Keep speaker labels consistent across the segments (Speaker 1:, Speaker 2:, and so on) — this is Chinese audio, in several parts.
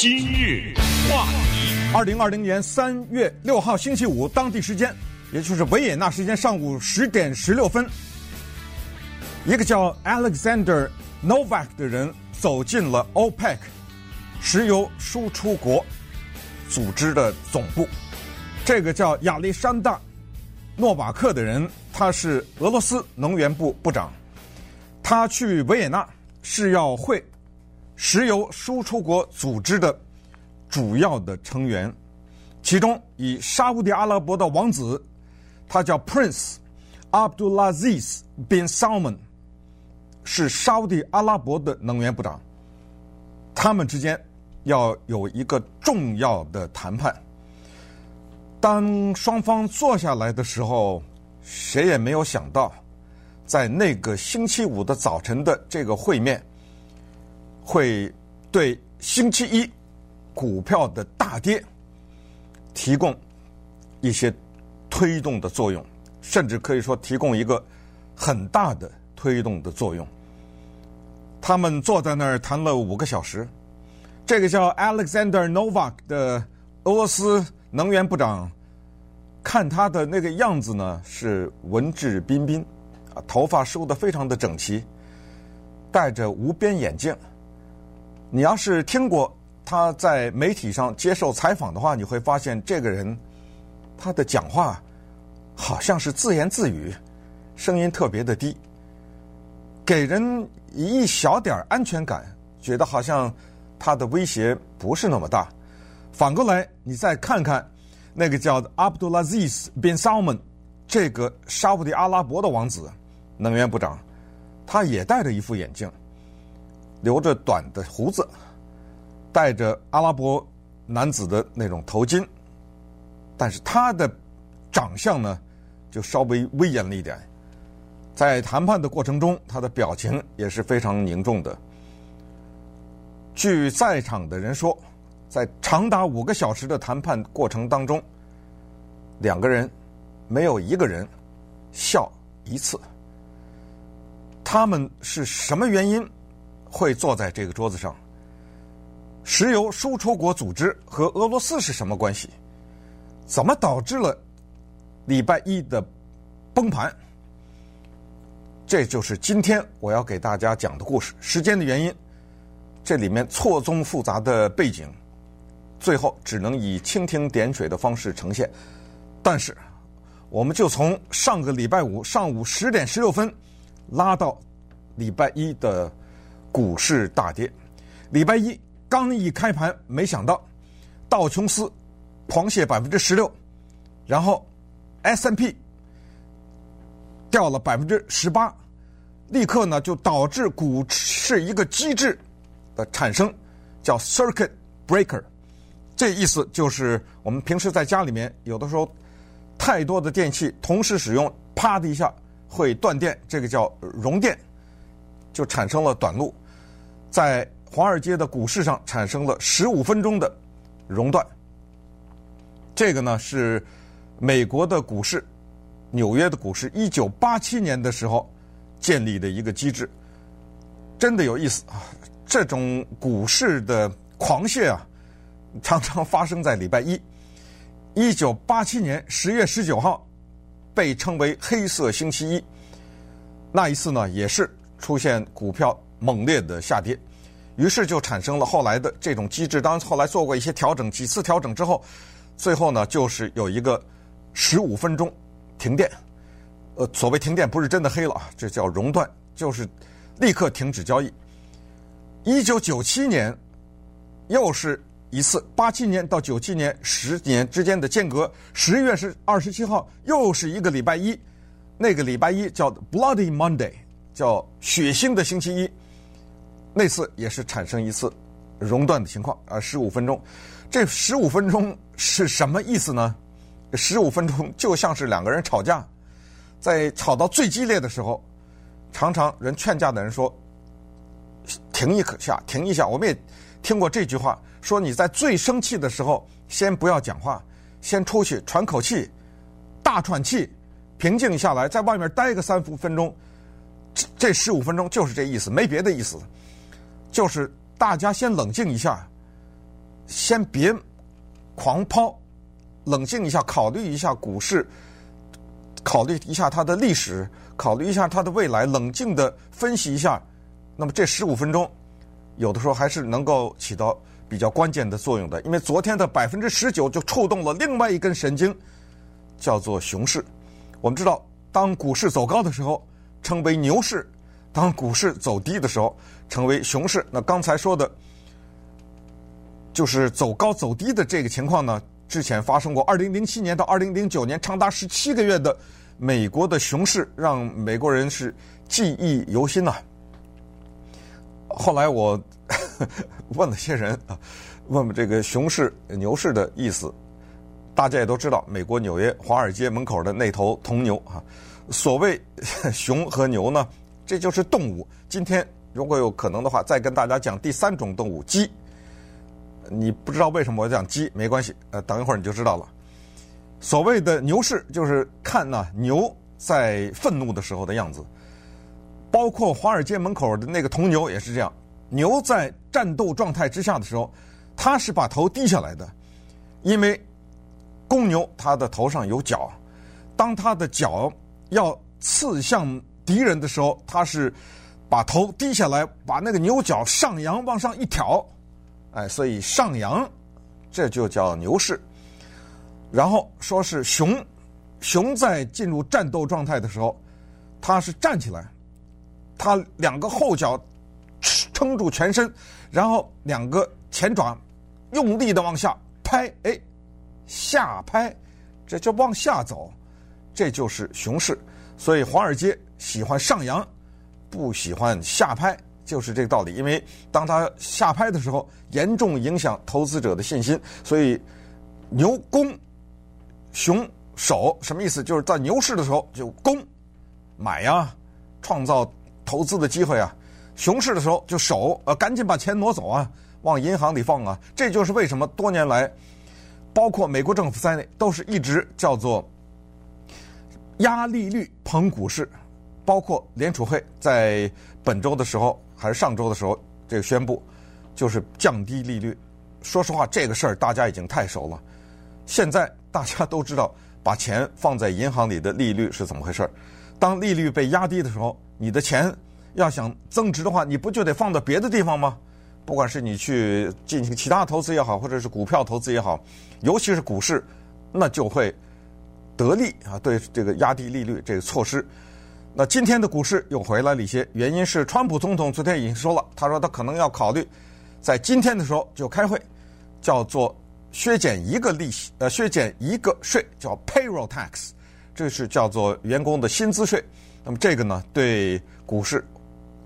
Speaker 1: 今日话题，
Speaker 2: 二零二零年三月六号星期五，当地时间，也就是维也纳时间上午十点十六分，一个叫 Alexander Novak 的人走进了 OPEC 石油输出国组织的总部。这个叫亚历山大诺瓦克的人，他是俄罗斯能源部部长，他去维也纳是要会。石油输出国组织的主要的成员，其中以沙乌地阿拉伯的王子，他叫 Prince Abdulaziz bin Salman，是沙乌地阿拉伯的能源部长。他们之间要有一个重要的谈判。当双方坐下来的时候，谁也没有想到，在那个星期五的早晨的这个会面。会对星期一股票的大跌提供一些推动的作用，甚至可以说提供一个很大的推动的作用。他们坐在那儿谈了五个小时。这个叫 Alexander Novak 的俄罗斯能源部长，看他的那个样子呢，是文质彬彬，啊，头发梳得非常的整齐，戴着无边眼镜。你要是听过他在媒体上接受采访的话，你会发现这个人他的讲话好像是自言自语，声音特别的低，给人一小点安全感，觉得好像他的威胁不是那么大。反过来，你再看看那个叫 Abdulaziz bin Salman 这个沙乌地阿拉伯的王子，能源部长，他也戴着一副眼镜。留着短的胡子，戴着阿拉伯男子的那种头巾，但是他的长相呢，就稍微威严了一点。在谈判的过程中，他的表情也是非常凝重的。据在场的人说，在长达五个小时的谈判过程当中，两个人没有一个人笑一次。他们是什么原因？会坐在这个桌子上。石油输出国组织和俄罗斯是什么关系？怎么导致了礼拜一的崩盘？这就是今天我要给大家讲的故事。时间的原因，这里面错综复杂的背景，最后只能以蜻蜓点水的方式呈现。但是，我们就从上个礼拜五上午十点十六分拉到礼拜一的。股市大跌，礼拜一刚一开盘，没想到道琼斯狂泻百分之十六，然后 S&P 掉了百分之十八，立刻呢就导致股市一个机制的产生，叫 circuit breaker。这意思就是我们平时在家里面有的时候太多的电器同时使用，啪的一下会断电，这个叫熔电，就产生了短路。在华尔街的股市上产生了十五分钟的熔断，这个呢是美国的股市，纽约的股市，一九八七年的时候建立的一个机制，真的有意思啊！这种股市的狂泻啊，常常发生在礼拜一。一九八七年十月十九号被称为“黑色星期一”，那一次呢也是出现股票。猛烈的下跌，于是就产生了后来的这种机制。当然，后来做过一些调整，几次调整之后，最后呢，就是有一个十五分钟停电。呃，所谓停电不是真的黑了啊，这叫熔断，就是立刻停止交易。一九九七年又是一次，八七年到九七年十年之间的间隔，十月是二十七号，又是一个礼拜一，那个礼拜一叫 Bloody Monday，叫血腥的星期一。那次也是产生一次熔断的情况啊，十五分钟，这十五分钟是什么意思呢？十五分钟就像是两个人吵架，在吵到最激烈的时候，常常人劝架的人说：“停一下，停一下。”我们也听过这句话，说你在最生气的时候，先不要讲话，先出去喘口气，大喘气，平静下来，在外面待个三五分钟。这十五分钟就是这意思，没别的意思。就是大家先冷静一下，先别狂抛，冷静一下，考虑一下股市，考虑一下它的历史，考虑一下它的未来，冷静的分析一下。那么这十五分钟，有的时候还是能够起到比较关键的作用的，因为昨天的百分之十九就触动了另外一根神经，叫做熊市。我们知道，当股市走高的时候，称为牛市；当股市走低的时候，称为熊市。那刚才说的，就是走高走低的这个情况呢，之前发生过，二零零七年到二零零九年长达十七个月的美国的熊市，让美国人是记忆犹新呐。后来我 问了些人啊，问问这个熊市、牛市的意思。大家也都知道，美国纽约华尔街门口的那头铜牛啊，所谓 熊和牛呢，这就是动物。今天如果有可能的话，再跟大家讲第三种动物——鸡。你不知道为什么我讲鸡，没关系，呃，等一会儿你就知道了。所谓的牛市，就是看呢牛在愤怒的时候的样子。包括华尔街门口的那个铜牛也是这样，牛在战斗状态之下的时候，它是把头低下来的，因为公牛它的头上有角，当它的角要刺向敌人的时候，它是把头低下来，把那个牛角上扬往上一挑，哎，所以上扬，这就叫牛市。然后说是熊，熊在进入战斗状态的时候，它是站起来。它两个后脚撑住全身，然后两个前爪用力的往下拍，哎，下拍，这就往下走，这就是熊市。所以华尔街喜欢上扬，不喜欢下拍，就是这个道理。因为当它下拍的时候，严重影响投资者的信心。所以牛攻，熊守，什么意思？就是在牛市的时候就攻，买呀，创造。投资的机会啊，熊市的时候就守，呃，赶紧把钱挪走啊，往银行里放啊。这就是为什么多年来，包括美国政府在内，都是一直叫做压利率捧股市。包括联储会在本周的时候还是上周的时候，这个宣布就是降低利率。说实话，这个事儿大家已经太熟了。现在大家都知道，把钱放在银行里的利率是怎么回事儿。当利率被压低的时候，你的钱要想增值的话，你不就得放到别的地方吗？不管是你去进行其他投资也好，或者是股票投资也好，尤其是股市，那就会得利啊。对这个压低利率这个措施，那今天的股市又回来了一些，原因是川普总统昨天已经说了，他说他可能要考虑在今天的时候就开会，叫做削减一个利息，呃，削减一个税，叫 payroll tax，这是叫做员工的薪资税。那么这个呢，对股市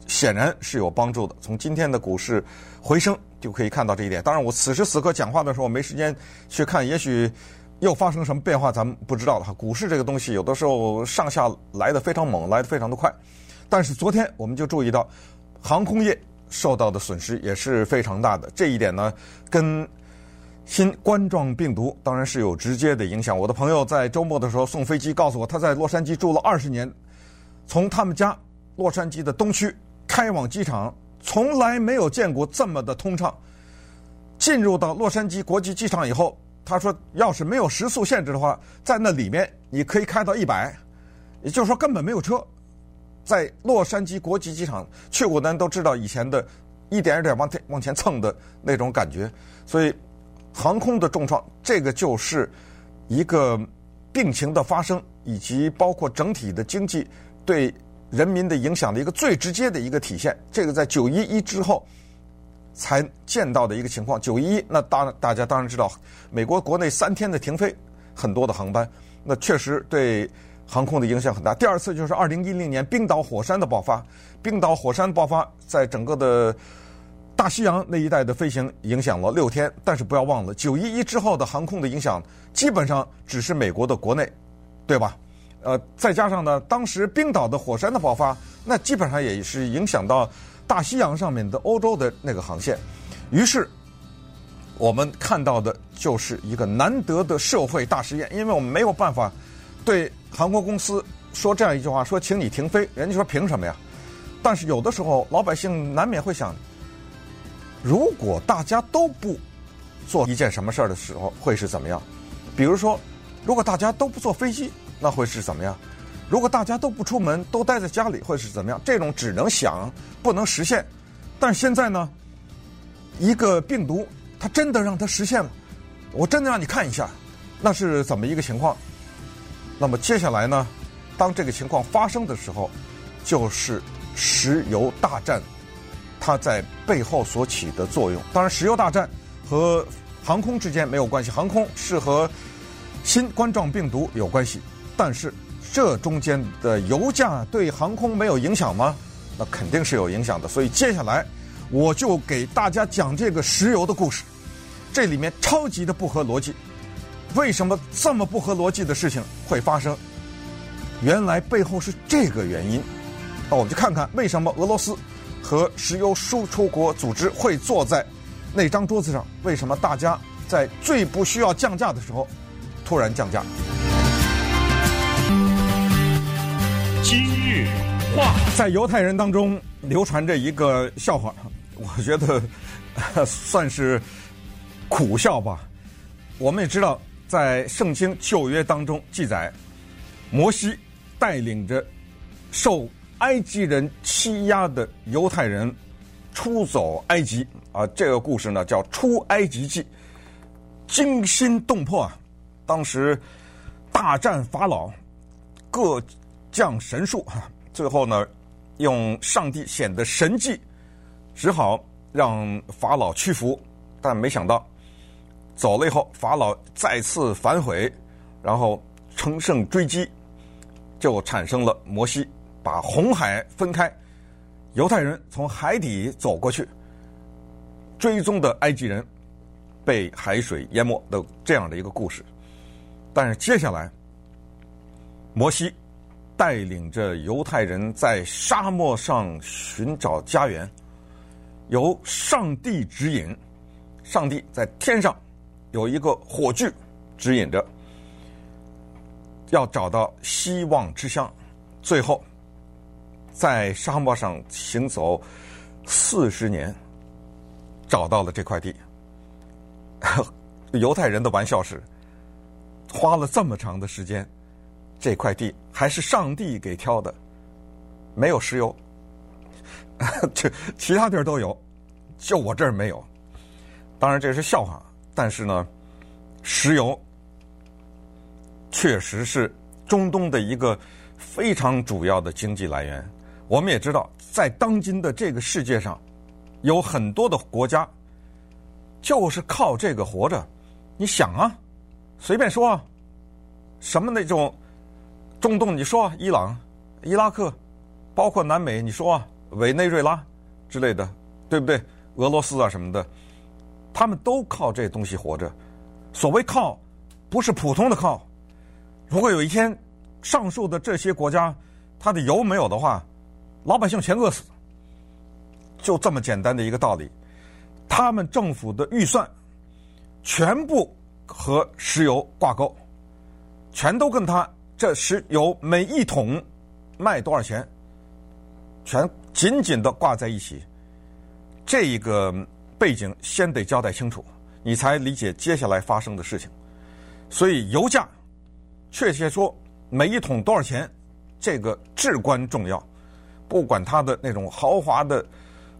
Speaker 2: 显然是有帮助的。从今天的股市回升就可以看到这一点。当然，我此时此刻讲话的时候，我没时间去看，也许又发生什么变化，咱们不知道了哈。股市这个东西，有的时候上下来得非常猛，来得非常的快。但是昨天我们就注意到，航空业受到的损失也是非常大的。这一点呢，跟新冠状病毒当然是有直接的影响。我的朋友在周末的时候送飞机，告诉我他在洛杉矶住了二十年。从他们家洛杉矶的东区开往机场，从来没有见过这么的通畅。进入到洛杉矶国际机场以后，他说，要是没有时速限制的话，在那里面你可以开到一百，也就是说根本没有车。在洛杉矶国际机场去过的人都知道，以前的一点一点往前往前蹭的那种感觉。所以，航空的重创，这个就是一个病情的发生，以及包括整体的经济。对人民的影响的一个最直接的一个体现，这个在九一一之后才见到的一个情况。九一一，那当然大家当然知道，美国国内三天的停飞，很多的航班，那确实对航空的影响很大。第二次就是二零一零年冰岛火山的爆发，冰岛火山爆发在整个的大西洋那一带的飞行影响了六天。但是不要忘了，九一一之后的航空的影响基本上只是美国的国内，对吧？呃，再加上呢，当时冰岛的火山的爆发，那基本上也是影响到大西洋上面的欧洲的那个航线。于是，我们看到的就是一个难得的社会大实验，因为我们没有办法对航空公司说这样一句话：说请你停飞。人家说凭什么呀？但是有的时候老百姓难免会想，如果大家都不做一件什么事儿的时候会是怎么样？比如说，如果大家都不坐飞机，那会是怎么样？如果大家都不出门，都待在家里，会是怎么样？这种只能想，不能实现。但是现在呢，一个病毒，它真的让它实现了。我真的让你看一下，那是怎么一个情况？那么接下来呢，当这个情况发生的时候，就是石油大战，它在背后所起的作用。当然，石油大战和航空之间没有关系，航空是和新冠状病毒有关系，但是。这中间的油价对航空没有影响吗？那肯定是有影响的。所以接下来我就给大家讲这个石油的故事。这里面超级的不合逻辑，为什么这么不合逻辑的事情会发生？原来背后是这个原因。那我们就看看为什么俄罗斯和石油输出国组织会坐在那张桌子上？为什么大家在最不需要降价的时候突然降价？
Speaker 1: 今日话，
Speaker 2: 在犹太人当中流传着一个笑话，我觉得算是苦笑吧。我们也知道，在圣经旧约当中记载，摩西带领着受埃及人欺压的犹太人出走埃及啊，这个故事呢叫《出埃及记》，惊心动魄啊！当时大战法老，各。降神术，最后呢，用上帝显的神迹，只好让法老屈服。但没想到，走了以后，法老再次反悔，然后乘胜追击，就产生了摩西把红海分开，犹太人从海底走过去，追踪的埃及人被海水淹没的这样的一个故事。但是接下来，摩西。带领着犹太人在沙漠上寻找家园，由上帝指引，上帝在天上有一个火炬指引着，要找到希望之乡。最后，在沙漠上行走四十年，找到了这块地。犹太人的玩笑是，花了这么长的时间。这块地还是上帝给挑的，没有石油，这其他地儿都有，就我这儿没有。当然这是笑话，但是呢，石油确实是中东的一个非常主要的经济来源。我们也知道，在当今的这个世界上，有很多的国家就是靠这个活着。你想啊，随便说啊，什么那种。中东，你说伊朗、伊拉克，包括南美，你说，委内瑞拉之类的，对不对？俄罗斯啊什么的，他们都靠这东西活着。所谓靠，不是普通的靠。如果有一天，上述的这些国家，它的油没有的话，老百姓全饿死。就这么简单的一个道理。他们政府的预算，全部和石油挂钩，全都跟他。这石油每一桶卖多少钱，全紧紧的挂在一起。这一个背景先得交代清楚，你才理解接下来发生的事情。所以油价，确切说每一桶多少钱，这个至关重要。不管它的那种豪华的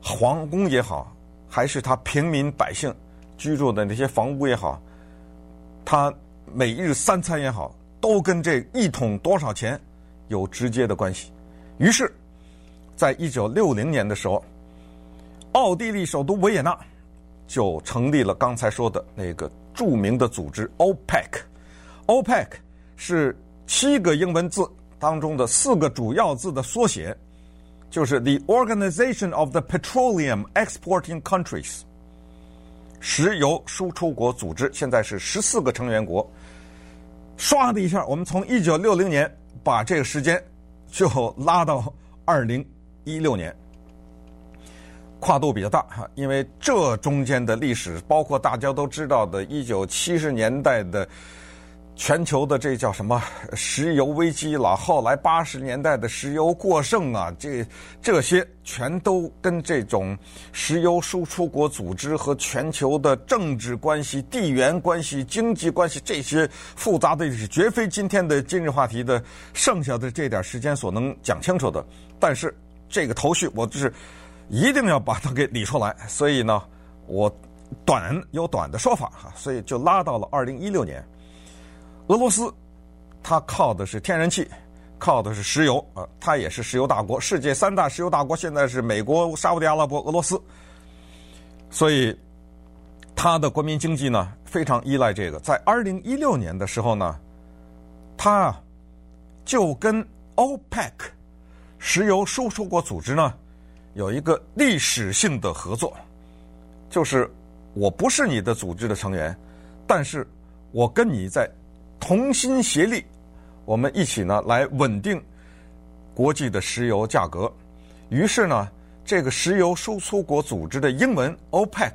Speaker 2: 皇宫也好，还是他平民百姓居住的那些房屋也好，他每日三餐也好。都跟这一桶多少钱有直接的关系。于是，在一九六零年的时候，奥地利首都维也纳就成立了刚才说的那个著名的组织 OPEC。OPEC 是七个英文字当中的四个主要字的缩写，就是 The Organization of the Petroleum Exporting Countries，石油输出国组织。现在是十四个成员国。唰的一下，我们从一九六零年把这个时间就拉到二零一六年，跨度比较大哈，因为这中间的历史，包括大家都知道的，一九七十年代的全球的这叫什么石油危机了？后来八十年代的石油过剩啊，这这些全都跟这种石油输出国组织和全球的政治关系、地缘关系、经济关系这些复杂的是，绝非今天的今日话题的剩下的这点时间所能讲清楚的。但是这个头绪，我就是一定要把它给理出来。所以呢，我短有短的说法哈，所以就拉到了二零一六年。俄罗斯，它靠的是天然气，靠的是石油啊，它也是石油大国。世界三大石油大国现在是美国、沙乌地阿拉伯、俄罗斯，所以它的国民经济呢非常依赖这个。在二零一六年的时候呢，它就跟 OPEC 石油输出国组织呢有一个历史性的合作，就是我不是你的组织的成员，但是我跟你在。同心协力，我们一起呢来稳定国际的石油价格。于是呢，这个石油输出国组织的英文 OPEC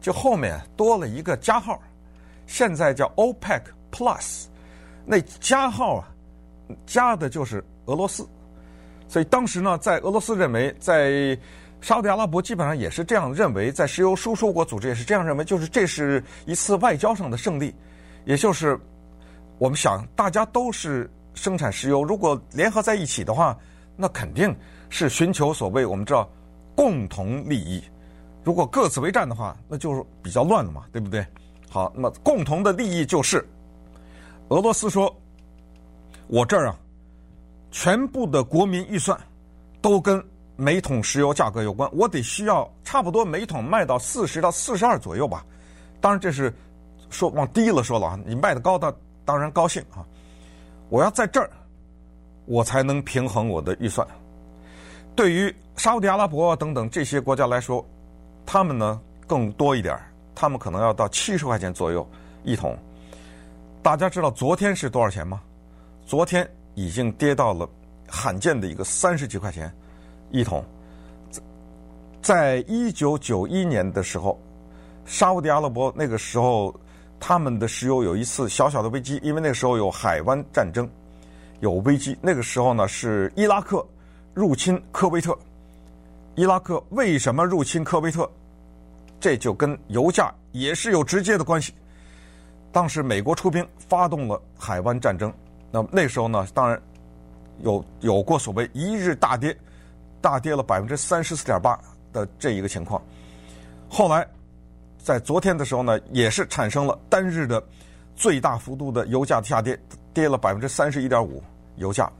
Speaker 2: 就后面多了一个加号，现在叫 OPEC Plus。那加号啊，加的就是俄罗斯。所以当时呢，在俄罗斯认为，在沙特阿拉伯基本上也是这样认为，在石油输出国组织也是这样认为，就是这是一次外交上的胜利，也就是。我们想，大家都是生产石油，如果联合在一起的话，那肯定是寻求所谓我们知道共同利益。如果各自为战的话，那就是比较乱了嘛，对不对？好，那么共同的利益就是俄罗斯说，我这儿啊，全部的国民预算都跟每桶石油价格有关，我得需要差不多每桶卖到四十到四十二左右吧。当然这是说往低了说了啊，你卖的高的。当然高兴啊！我要在这儿，我才能平衡我的预算。对于沙乌地阿拉伯等等这些国家来说，他们呢更多一点，他们可能要到七十块钱左右一桶。大家知道昨天是多少钱吗？昨天已经跌到了罕见的一个三十几块钱一桶。在一九九一年的时候，沙乌地阿拉伯那个时候。他们的石油有一次小小的危机，因为那个时候有海湾战争，有危机。那个时候呢，是伊拉克入侵科威特。伊拉克为什么入侵科威特？这就跟油价也是有直接的关系。当时美国出兵发动了海湾战争，那么那时候呢，当然有有过所谓一日大跌，大跌了百分之三十四点八的这一个情况。后来。在昨天的时候呢，也是产生了单日的最大幅度的油价下跌，跌了百分之三十一点五。油价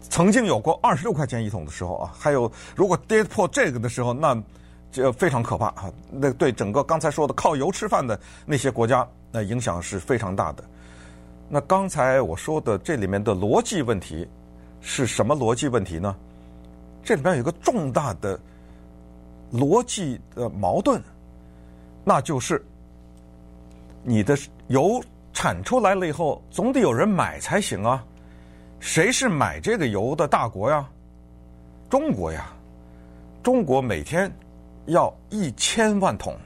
Speaker 2: 曾经有过二十六块钱一桶的时候啊，还有如果跌破这个的时候，那这非常可怕啊！那对整个刚才说的靠油吃饭的那些国家，那影响是非常大的。那刚才我说的这里面的逻辑问题是什么逻辑问题呢？这里面有一个重大的逻辑的矛盾。那就是你的油产出来了以后，总得有人买才行啊！谁是买这个油的大国呀？中国呀！中国每天要一千万桶，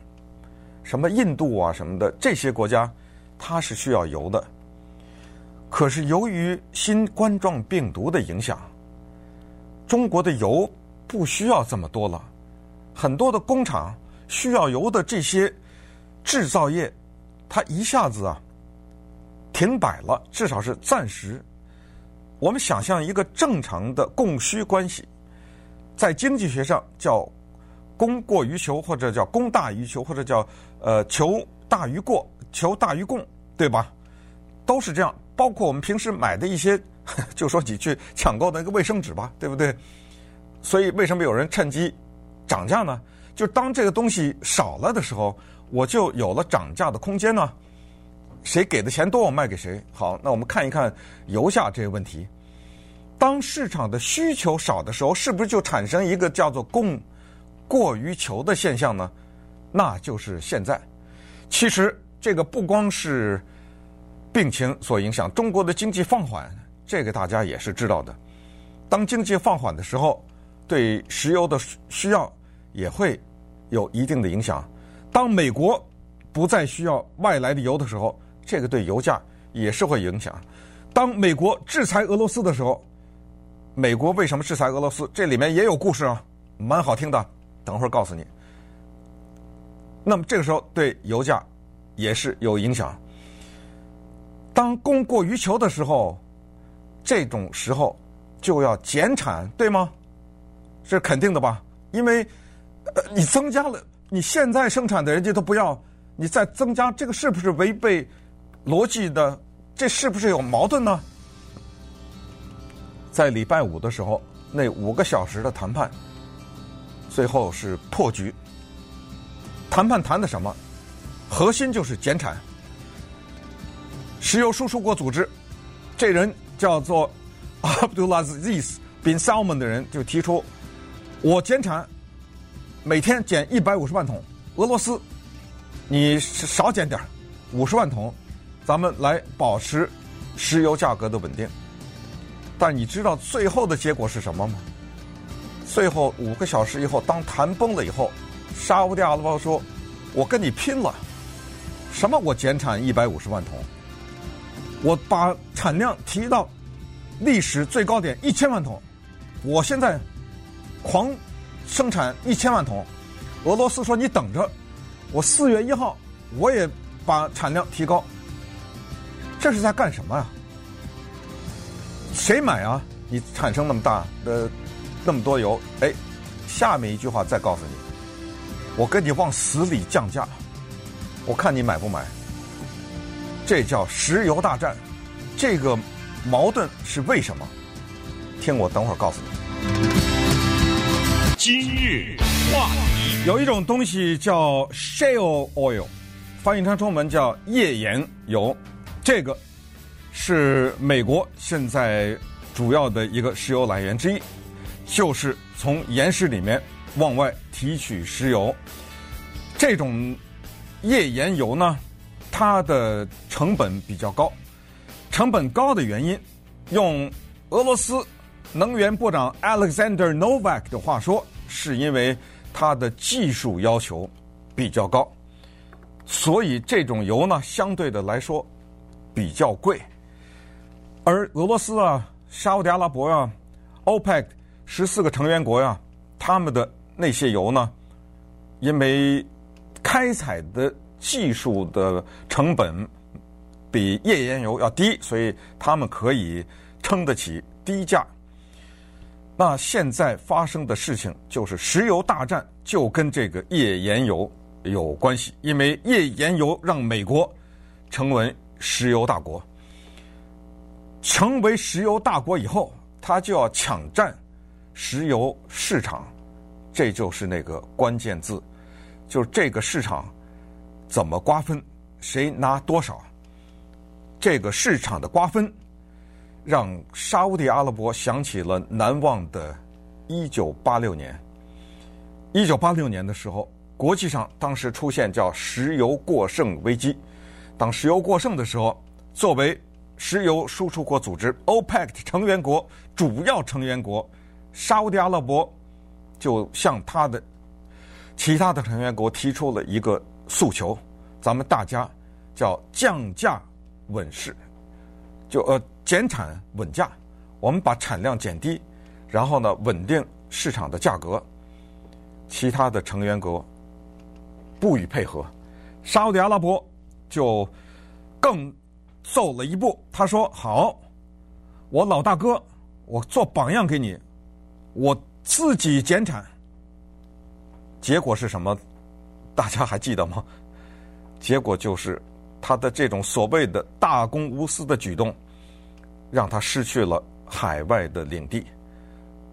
Speaker 2: 什么印度啊什么的这些国家，它是需要油的。可是由于新冠状病毒的影响，中国的油不需要这么多了，很多的工厂。需要油的这些制造业，它一下子啊停摆了，至少是暂时。我们想象一个正常的供需关系，在经济学上叫供过于求，或者叫供大于求，或者叫呃求大于过，求大于供，对吧？都是这样。包括我们平时买的一些，就说你去抢购的那个卫生纸吧，对不对？所以为什么有人趁机涨价呢？就当这个东西少了的时候，我就有了涨价的空间呢。谁给的钱多，我卖给谁。好，那我们看一看油价这个问题。当市场的需求少的时候，是不是就产生一个叫做供过于求的现象呢？那就是现在。其实这个不光是病情所影响，中国的经济放缓，这个大家也是知道的。当经济放缓的时候，对石油的需要也会。有一定的影响。当美国不再需要外来的油的时候，这个对油价也是会影响。当美国制裁俄罗斯的时候，美国为什么制裁俄罗斯？这里面也有故事啊，蛮好听的。等会儿告诉你。那么这个时候对油价也是有影响。当供过于求的时候，这种时候就要减产，对吗？是肯定的吧？因为呃，你增加了，你现在生产的人家都不要，你再增加，这个是不是违背逻辑的？这是不是有矛盾呢？在礼拜五的时候，那五个小时的谈判，最后是破局。谈判谈的什么？核心就是减产。石油输出国组织，这人叫做 Abdulaziz bin Salman 的人就提出，我减产，每天减一百五十万桶。俄罗斯，你少减点五十万桶。咱们来保持石油价格的稳定，但你知道最后的结果是什么吗？最后五个小时以后，当谈崩了以后，沙乌地阿拉伯说：“我跟你拼了！什么？我减产一百五十万桶，我把产量提到历史最高点一千万桶，我现在狂生产一千万桶。”俄罗斯说：“你等着，我四月一号我也把产量提高。”这是在干什么啊？谁买啊？你产生那么大的那么多油，哎，下面一句话再告诉你，我跟你往死里降价，我看你买不买？这叫石油大战，这个矛盾是为什么？听我等会儿告诉你。
Speaker 1: 今日话题，
Speaker 2: 有一种东西叫 shale oil，翻译成中文叫页岩油。这个是美国现在主要的一个石油来源之一，就是从岩石里面往外提取石油。这种页岩油呢，它的成本比较高。成本高的原因，用俄罗斯能源部长 Alexander Novak 的话说，是因为它的技术要求比较高，所以这种油呢，相对的来说。比较贵，而俄罗斯啊、沙乌地阿拉伯呀、啊、OPEC 十四个成员国呀、啊，他们的那些油呢，因为开采的技术的成本比页岩油要低，所以他们可以撑得起低价。那现在发生的事情就是石油大战，就跟这个页岩油有关系，因为页岩油让美国成为。石油大国成为石油大国以后，他就要抢占石油市场，这就是那个关键字，就是这个市场怎么瓜分，谁拿多少。这个市场的瓜分，让沙乌地阿拉伯想起了难忘的1986年。1986年的时候，国际上当时出现叫石油过剩危机。当石油过剩的时候，作为石油输出国组织 OPEC 成员国主要成员国，沙乌地阿拉伯就向他的其他的成员国提出了一个诉求：咱们大家叫降价稳市，就呃减产稳价，我们把产量减低，然后呢稳定市场的价格。其他的成员国不予配合，沙乌地阿拉伯。就更走了一步，他说：“好，我老大哥，我做榜样给你，我自己减产。”结果是什么？大家还记得吗？结果就是他的这种所谓的大公无私的举动，让他失去了海外的领地。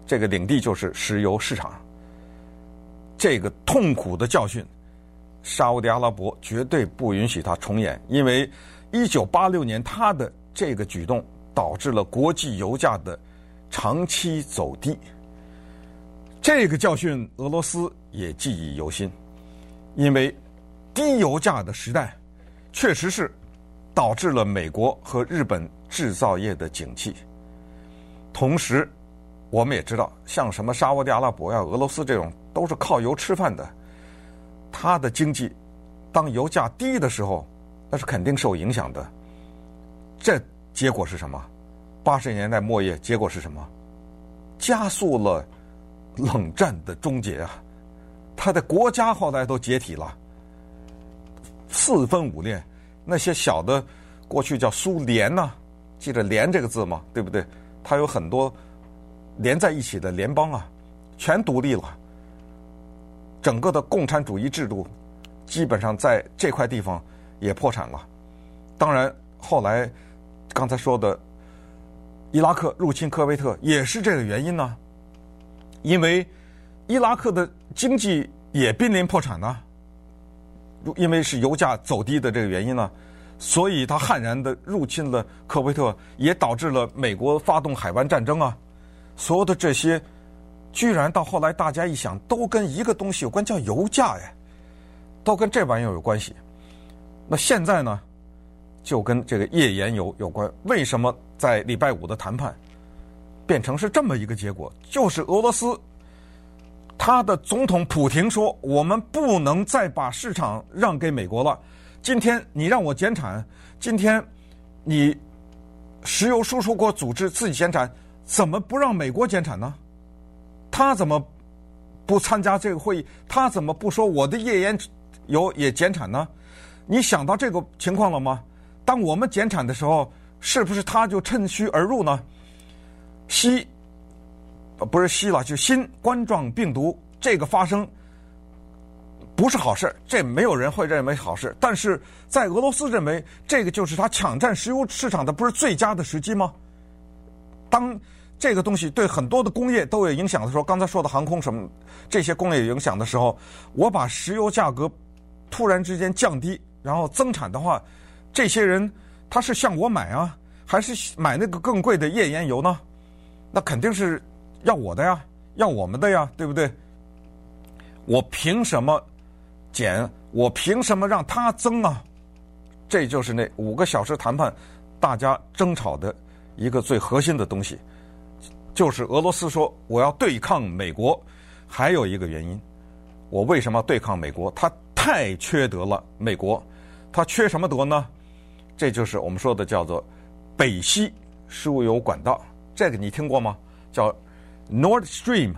Speaker 2: 这个领地就是石油市场。这个痛苦的教训。沙乌地阿拉伯绝对不允许他重演，因为一九八六年他的这个举动导致了国际油价的长期走低。这个教训俄罗斯也记忆犹新，因为低油价的时代确实是导致了美国和日本制造业的景气。同时，我们也知道，像什么沙乌地阿拉伯呀、俄罗斯这种都是靠油吃饭的。它的经济，当油价低的时候，那是肯定受影响的。这结果是什么？八十年代末叶，结果是什么？加速了冷战的终结啊！他的国家后来都解体了，四分五裂。那些小的过去叫苏联呐、记着“联”这个字吗？对不对？它有很多连在一起的联邦啊，全独立了。整个的共产主义制度基本上在这块地方也破产了。当然，后来刚才说的伊拉克入侵科威特也是这个原因呢，因为伊拉克的经济也濒临破产呢。因为是油价走低的这个原因呢，所以他悍然的入侵了科威特，也导致了美国发动海湾战争啊。所有的这些，居然到后来大家一想，都跟一个东西有关，叫油价呀，都跟这玩意儿有关系。那现在呢，就跟这个页岩油有关。为什么在礼拜五的谈判变成是这么一个结果？就是俄罗斯。他的总统普廷说：“我们不能再把市场让给美国了。今天你让我减产，今天你石油输出国组织自己减产，怎么不让美国减产呢？他怎么不参加这个会议？他怎么不说我的页岩油也减产呢？你想到这个情况了吗？当我们减产的时候，是不是他就趁虚而入呢？西。”不是西了，就新冠状病毒这个发生不是好事，这没有人会认为好事。但是在俄罗斯认为这个就是他抢占石油市场的不是最佳的时机吗？当这个东西对很多的工业都有影响的时候，刚才说的航空什么这些工业有影响的时候，我把石油价格突然之间降低，然后增产的话，这些人他是向我买啊，还是买那个更贵的页岩油呢？那肯定是。要我的呀，要我们的呀，对不对？我凭什么减？我凭什么让他增啊？这就是那五个小时谈判，大家争吵的一个最核心的东西，就是俄罗斯说我要对抗美国，还有一个原因，我为什么要对抗美国？他太缺德了，美国，他缺什么德呢？这就是我们说的叫做北溪输油管道，这个你听过吗？叫。Nord Stream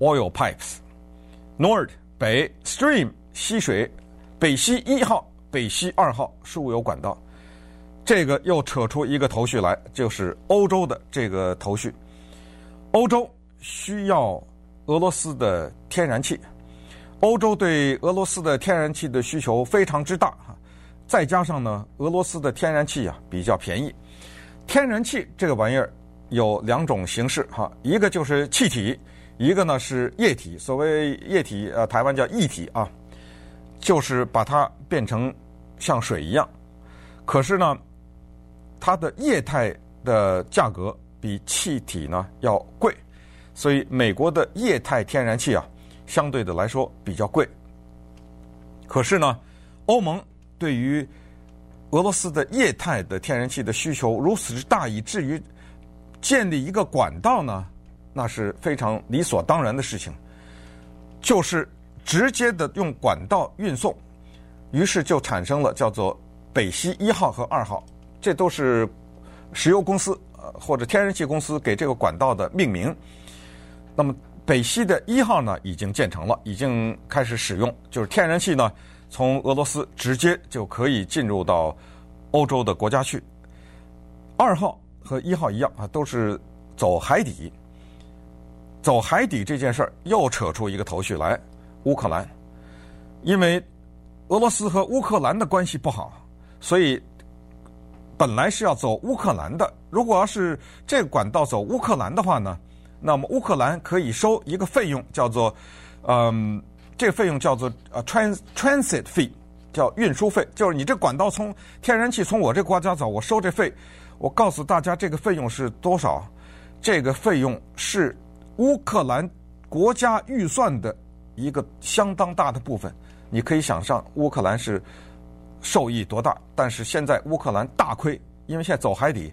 Speaker 2: oil pipes，Nord 北 Stream 溪水，北溪一号、北溪二号输油管道，这个又扯出一个头绪来，就是欧洲的这个头绪。欧洲需要俄罗斯的天然气，欧洲对俄罗斯的天然气的需求非常之大哈，再加上呢，俄罗斯的天然气啊比较便宜，天然气这个玩意儿。有两种形式哈，一个就是气体，一个呢是液体。所谓液体，呃，台湾叫液体啊，就是把它变成像水一样。可是呢，它的液态的价格比气体呢要贵，所以美国的液态天然气啊，相对的来说比较贵。可是呢，欧盟对于俄罗斯的液态的天然气的需求如此之大，以至于建立一个管道呢，那是非常理所当然的事情，就是直接的用管道运送，于是就产生了叫做北溪一号和二号，这都是石油公司呃或者天然气公司给这个管道的命名。那么北溪的一号呢，已经建成了，已经开始使用，就是天然气呢从俄罗斯直接就可以进入到欧洲的国家去。二号。和一号一样啊，都是走海底。走海底这件事儿又扯出一个头绪来，乌克兰，因为俄罗斯和乌克兰的关系不好，所以本来是要走乌克兰的。如果要是这个管道走乌克兰的话呢，那么乌克兰可以收一个费用，叫做嗯，这个费用叫做呃 trans transit fee，叫运输费，就是你这管道从天然气从我这国家走，我收这费。我告诉大家，这个费用是多少？这个费用是乌克兰国家预算的一个相当大的部分。你可以想象，乌克兰是受益多大。但是现在乌克兰大亏，因为现在走海底，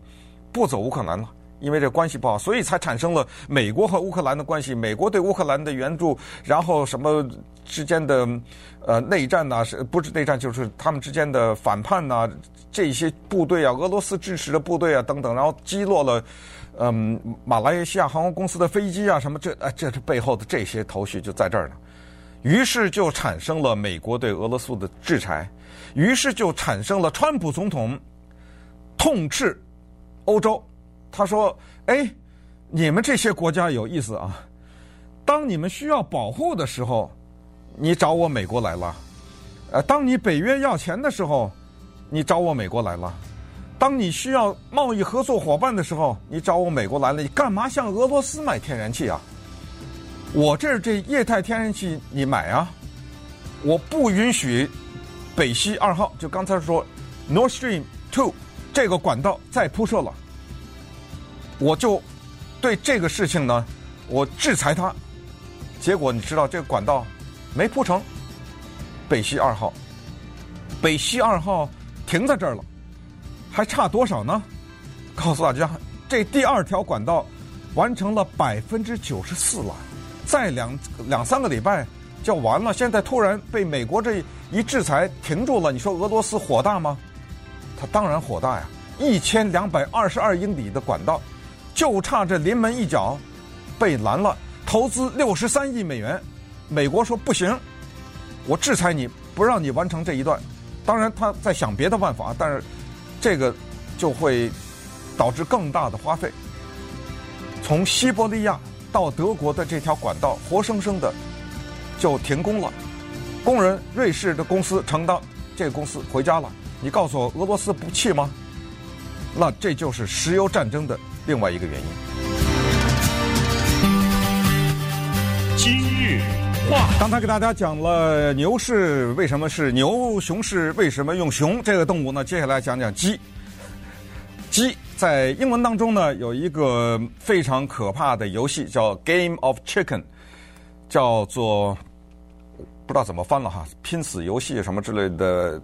Speaker 2: 不走乌克兰了，因为这关系不好，所以才产生了美国和乌克兰的关系，美国对乌克兰的援助，然后什么之间的呃内战呐，是不是内战？就是他们之间的反叛呐，这些部队啊，俄罗斯支持的部队啊等等，然后击落了嗯马来西亚航空公司的飞机啊，什么这啊这是背后的这些头绪就在这儿呢。于是就产生了美国对俄罗斯的制裁，于是就产生了川普总统痛斥欧洲。他说：“哎，你们这些国家有意思啊！当你们需要保护的时候，你找我美国来了；呃，当你北约要钱的时候，你找我美国来了；当你需要贸易合作伙伴的时候，你找我美国来了。你干嘛向俄罗斯买天然气啊？我这儿这液态天然气你买啊！我不允许北溪二号，就刚才说 Nord Stream Two 这个管道再铺设了。”我就对这个事情呢，我制裁他，结果你知道这个管道没铺成，北溪二号，北溪二号停在这儿了，还差多少呢？告诉大家，这第二条管道完成了百分之九十四了，再两两三个礼拜就完了。现在突然被美国这一制裁停住了，你说俄罗斯火大吗？他当然火大呀！一千两百二十二英里的管道。就差这临门一脚，被拦了。投资六十三亿美元，美国说不行，我制裁你，不让你完成这一段。当然，他在想别的办法，但是这个就会导致更大的花费。从西伯利亚到德国的这条管道，活生生的就停工了。工人，瑞士的公司承担，这个公司回家了。你告诉我，俄罗斯不气吗？那这就是石油战争的。另外一个原因。
Speaker 1: 今日话，
Speaker 2: 刚才给大家讲了牛市为什么是牛，熊市为什么用熊这个动物呢？接下来讲讲鸡。鸡在英文当中呢，有一个非常可怕的游戏叫 Game of Chicken，叫做不知道怎么翻了哈，拼死游戏什么之类的。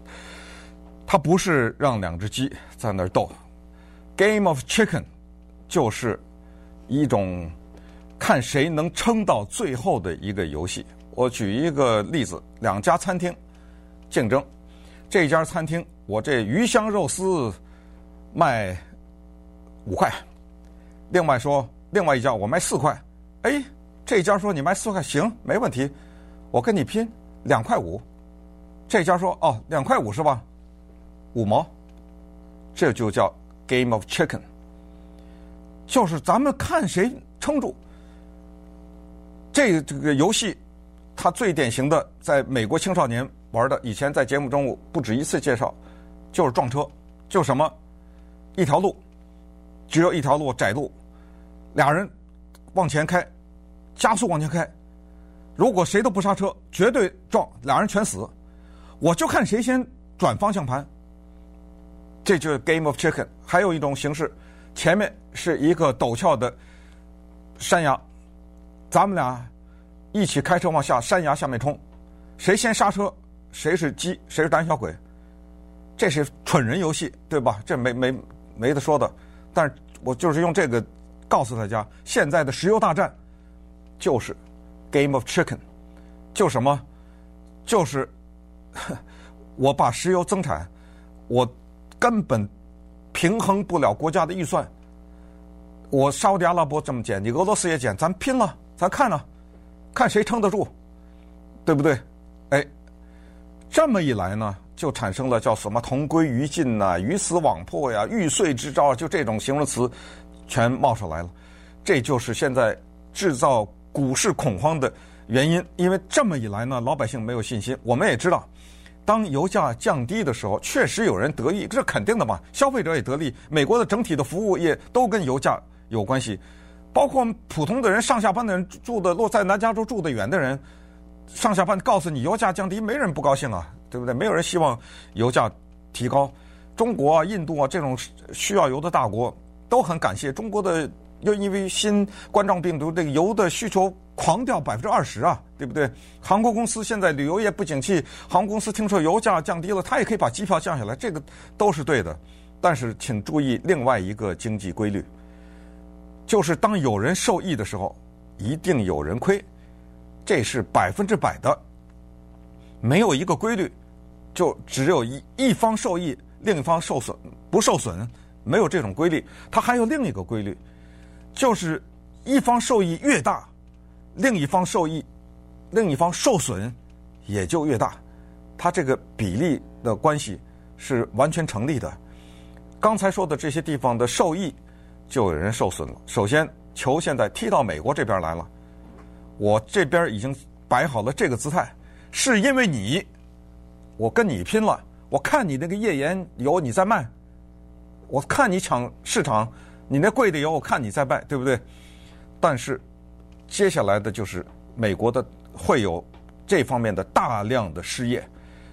Speaker 2: 它不是让两只鸡在那儿斗，Game of Chicken。就是一种看谁能撑到最后的一个游戏。我举一个例子：两家餐厅竞争，这家餐厅我这鱼香肉丝卖五块，另外说另外一家我卖四块。哎，这家说你卖四块行，没问题，我跟你拼两块五。这家说哦，两块五是吧？五毛，这就叫 Game of Chicken。就是咱们看谁撑住。这这个游戏，它最典型的在美国青少年玩的，以前在节目中不止一次介绍，就是撞车，就什么一条路，只有一条路窄路，俩人往前开，加速往前开，如果谁都不刹车，绝对撞，俩人全死。我就看谁先转方向盘，这就是 Game of Chicken。还有一种形式。前面是一个陡峭的山崖，咱们俩一起开车往下山崖下面冲，谁先刹车，谁是鸡，谁是胆小鬼，这是蠢人游戏，对吧？这没没没得说的。但是我就是用这个告诉大家，现在的石油大战就是 Game of Chicken，就什么，就是 我把石油增产，我根本。平衡不了国家的预算，我沙特阿拉伯这么减，你俄罗斯也减，咱拼了，咱看呢，看谁撑得住，对不对？哎，这么一来呢，就产生了叫什么“同归于尽”呐、“鱼死网破”呀、“玉碎之招”，就这种形容词全冒出来了。这就是现在制造股市恐慌的原因，因为这么一来呢，老百姓没有信心。我们也知道。当油价降低的时候，确实有人得益，这是肯定的嘛。消费者也得利，美国的整体的服务业都跟油价有关系，包括普通的人上下班的人住的落在南加州住的远的人，上下班告诉你油价降低，没人不高兴啊，对不对？没有人希望油价提高。中国啊、印度啊这种需要油的大国都很感谢中国的。又因为新冠状病毒，这个油的需求狂掉百分之二十啊，对不对？航空公司现在旅游业不景气，航空公司听说油价降低了，它也可以把机票降下来，这个都是对的。但是请注意另外一个经济规律：就是当有人受益的时候，一定有人亏，这是百分之百的，没有一个规律，就只有一一方受益，另一方受损不受损，没有这种规律。它还有另一个规律，就是一方受益越大，另一方受益，另一方受损也就越大，它这个比例的关系是完全成立的。刚才说的这些地方的受益，就有人受损了。首先，球现在踢到美国这边来了，我这边已经摆好了这个姿态，是因为你，我跟你拼了。我看你那个页岩油你在卖，我看你抢市场，你那贵的油我看你在卖，对不对？但是接下来的就是美国的会有这方面的大量的失业。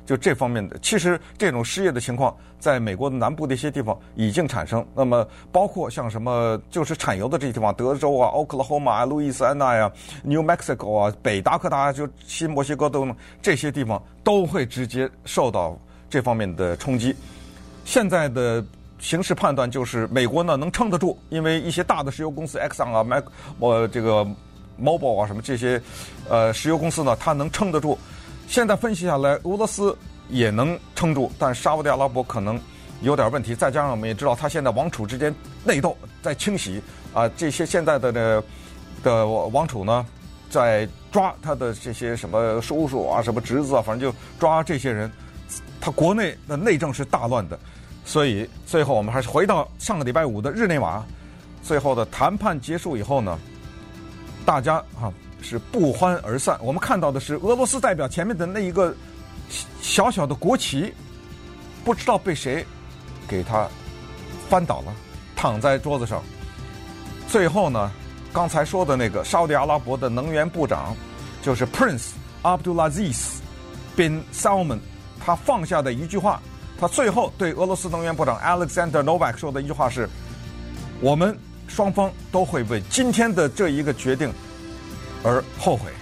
Speaker 2: 就这方面的，其实这种失业的情况，在美国南部的一些地方已经产生。那么，包括像什么，就是产油的这些地方，德州啊、奥克拉荷马啊、路易斯安那呀、New Mexico 啊、北达科他，就新墨西哥等等这些地方，都会直接受到这方面的冲击。现在的形势判断就是，美国呢能撑得住，因为一些大的石油公司，Exxon 啊、Mac 我这个，Mobile 啊什么这些，呃，石油公司呢，它能撑得住。现在分析下来，俄罗斯也能撑住，但沙乌地阿拉伯可能有点问题。再加上我们也知道，他现在王储之间内斗在清洗啊，这些现在的的的王储呢，在抓他的这些什么叔叔啊、什么侄子啊，反正就抓这些人。他国内的内政是大乱的，所以最后我们还是回到上个礼拜五的日内瓦，最后的谈判结束以后呢，大家啊。是不欢而散。我们看到的是俄罗斯代表前面的那一个小小的国旗，不知道被谁给他翻倒了，躺在桌子上。最后呢，刚才说的那个沙乌地阿拉伯的能源部长，就是 Prince Abdulaziz bin Salman，他放下的一句话，他最后对俄罗斯能源部长 Alexander Novak 说的一句话是：“我们双方都会为今天的这一个决定。”而后悔。